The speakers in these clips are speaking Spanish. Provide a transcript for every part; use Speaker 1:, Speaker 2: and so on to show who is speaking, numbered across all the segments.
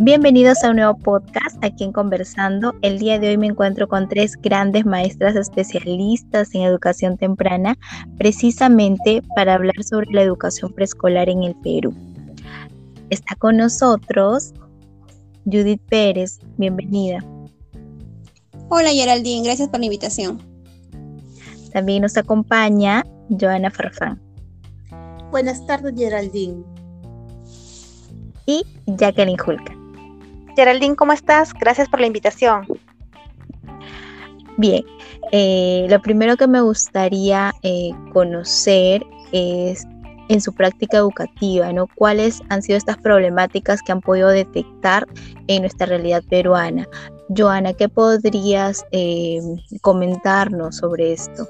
Speaker 1: Bienvenidos a un nuevo podcast aquí en Conversando. El día de hoy me encuentro con tres grandes maestras especialistas en educación temprana, precisamente para hablar sobre la educación preescolar en el Perú. Está con nosotros Judith Pérez, bienvenida.
Speaker 2: Hola Geraldine, gracias por la invitación.
Speaker 1: También nos acompaña Joana Farfán.
Speaker 3: Buenas tardes Geraldine.
Speaker 1: Y Jacqueline Julka.
Speaker 4: Geraldine, ¿cómo estás? Gracias por la invitación.
Speaker 1: Bien, eh, lo primero que me gustaría eh, conocer es en su práctica educativa, ¿no? ¿Cuáles han sido estas problemáticas que han podido detectar en nuestra realidad peruana? Joana, ¿qué podrías eh, comentarnos sobre esto?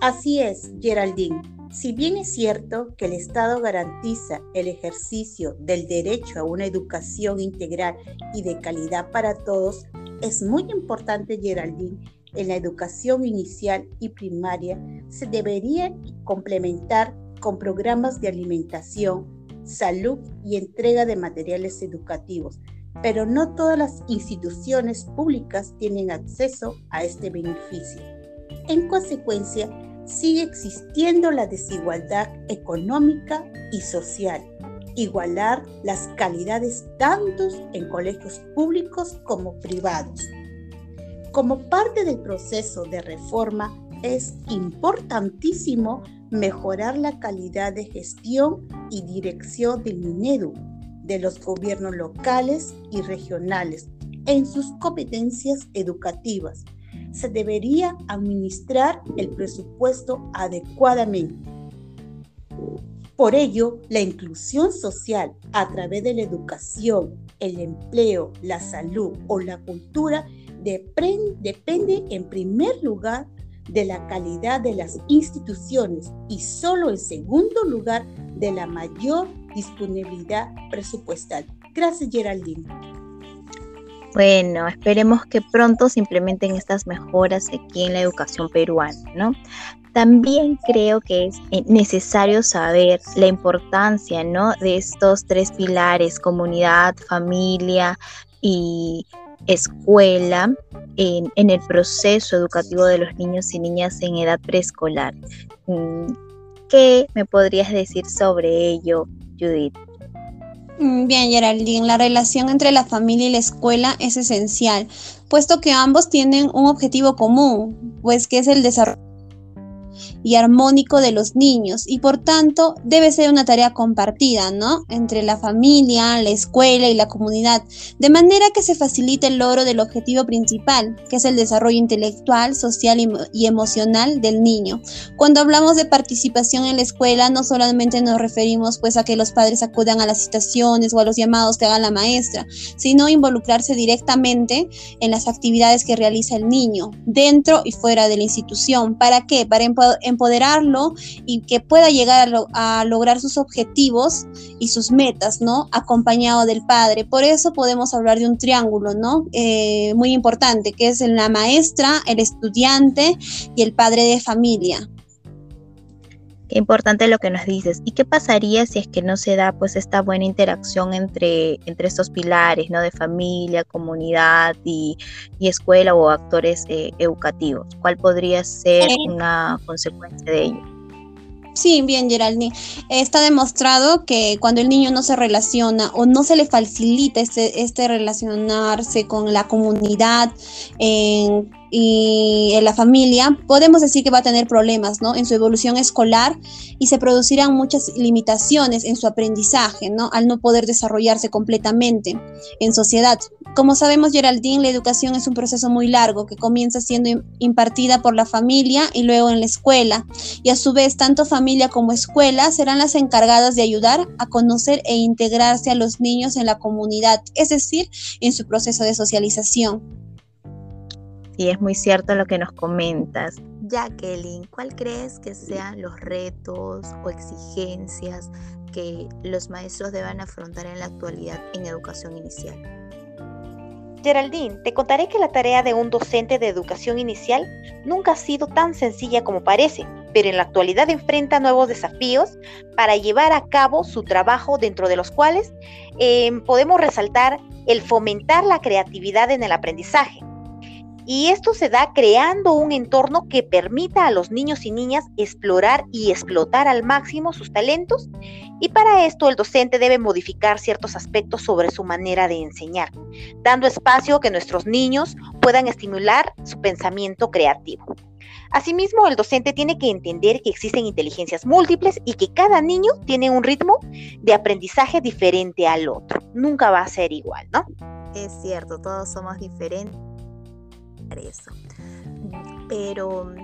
Speaker 3: Así es, Geraldine. Si bien es cierto que el Estado garantiza el ejercicio del derecho a una educación integral y de calidad para todos, es muy importante, Geraldine, en la educación inicial y primaria se debería complementar con programas de alimentación, salud y entrega de materiales educativos, pero no todas las instituciones públicas tienen acceso a este beneficio. En consecuencia, sigue existiendo la desigualdad económica y social. Igualar las calidades tanto en colegios públicos como privados. Como parte del proceso de reforma, es importantísimo mejorar la calidad de gestión y dirección del MINEDU, de los gobiernos locales y regionales, en sus competencias educativas se debería administrar el presupuesto adecuadamente. Por ello, la inclusión social a través de la educación, el empleo, la salud o la cultura depende en primer lugar de la calidad de las instituciones y solo en segundo lugar de la mayor disponibilidad presupuestal. Gracias, Geraldine.
Speaker 1: Bueno, esperemos que pronto se implementen estas mejoras aquí en la educación peruana, ¿no? También creo que es eh, necesario saber la importancia, ¿no? De estos tres pilares, comunidad, familia y escuela, en, en el proceso educativo de los niños y niñas en edad preescolar. Mm, ¿Qué me podrías decir sobre ello, Judith?
Speaker 2: Mm, bien, Geraldine, la relación entre la familia y la escuela es esencial, puesto que ambos tienen un objetivo común, pues que es el desarrollo y armónico de los niños y por tanto debe ser una tarea compartida, ¿no? Entre la familia, la escuela y la comunidad, de manera que se facilite el logro del objetivo principal, que es el desarrollo intelectual, social y, emocional del niño. Cuando hablamos de participación en la escuela, no solamente nos referimos pues a que los padres acudan a las citaciones o a los llamados que haga la maestra, sino involucrarse directamente en las actividades que realiza el niño, dentro y fuera de la institución. ¿Para qué? Para empoderarlo y que pueda llegar a, lograr sus objetivos y sus metas, ¿no? Acompañado del padre. Por eso podemos hablar de un triángulo, ¿no? Eh, muy importante, que es la maestra, el estudiante y el padre de familia.
Speaker 1: Qué importante lo que nos dices. ¿Y qué pasaría si es que no se da pues esta buena interacción entre, entre estos pilares, ¿no? De familia, comunidad y, escuela o actores eh, educativos? ¿Cuál podría ser una consecuencia de ello?
Speaker 2: Sí, bien, Geraldine. Está demostrado que cuando el niño no se relaciona o no se le facilita este, este relacionarse con la comunidad, en y en la familia, podemos decir que va a tener problemas ¿no? en su evolución escolar y se producirán muchas limitaciones en su aprendizaje, ¿no? al no poder desarrollarse completamente en sociedad. Como sabemos, Geraldine, la educación es un proceso muy largo que comienza siendo impartida por la familia y luego en la escuela. Y a su vez, tanto familia como escuela serán las encargadas de ayudar a conocer e integrarse a los niños en la comunidad, es decir, en su proceso de socialización.
Speaker 1: Sí, es muy cierto lo que nos comentas. Jacqueline, ¿cuál crees que sean los retos o exigencias que los maestros deban afrontar en la actualidad en educación inicial?
Speaker 4: Geraldine, te contaré que la tarea de un docente de educación inicial nunca ha sido tan sencilla como parece. pero en la actualidad enfrenta nuevos desafíos para llevar a cabo su trabajo dentro de los cuales eh, podemos resaltar el fomentar la creatividad en el aprendizaje, y esto se da creando un entorno que permita a los niños y niñas explorar y explotar al máximo sus talentos. Y para esto el docente debe modificar ciertos aspectos sobre su manera de enseñar, dando espacio a que nuestros niños puedan estimular su pensamiento creativo. Asimismo, el docente tiene que entender que existen inteligencias múltiples y que cada niño tiene un ritmo de aprendizaje diferente al otro. Nunca va a ser igual, ¿no?
Speaker 1: Es cierto, todos somos diferentes eso. Pero,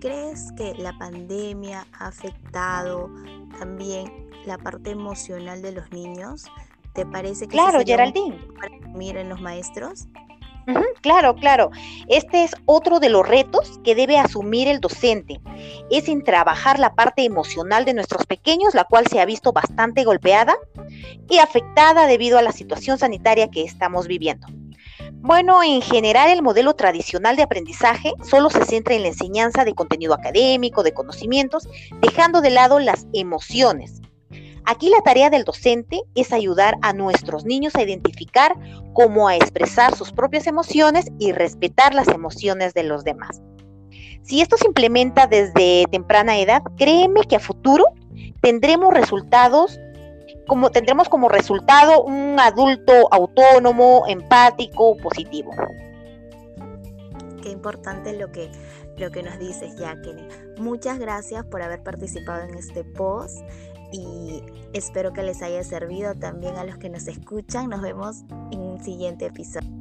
Speaker 1: ¿crees que la pandemia ha afectado también la parte emocional de los niños? ¿Te parece que
Speaker 4: claro, Geraldine.
Speaker 1: miren los maestros?
Speaker 4: claro, claro. Este es otro de los retos que debe asumir el docente. Es en trabajar la parte emocional de nuestros pequeños, la cual se ha visto bastante golpeada y afectada debido a la situación sanitaria que estamos viviendo. Bueno, en general el modelo tradicional de aprendizaje solo se centra en la enseñanza de contenido académico, de conocimientos, dejando de lado las emociones. Aquí la tarea del docente es ayudar a nuestros niños a identificar cómo a expresar sus propias emociones y respetar las emociones de los demás. Si esto se implementa desde temprana edad, créeme que a futuro tendremos resultados como tendremos como resultado un adulto autónomo, empático, positivo.
Speaker 1: Qué importante lo que, lo que nos dices, Jacqueline. Muchas gracias por haber participado en este post y espero que les haya servido también a los que nos escuchan. Nos vemos en un siguiente episodio.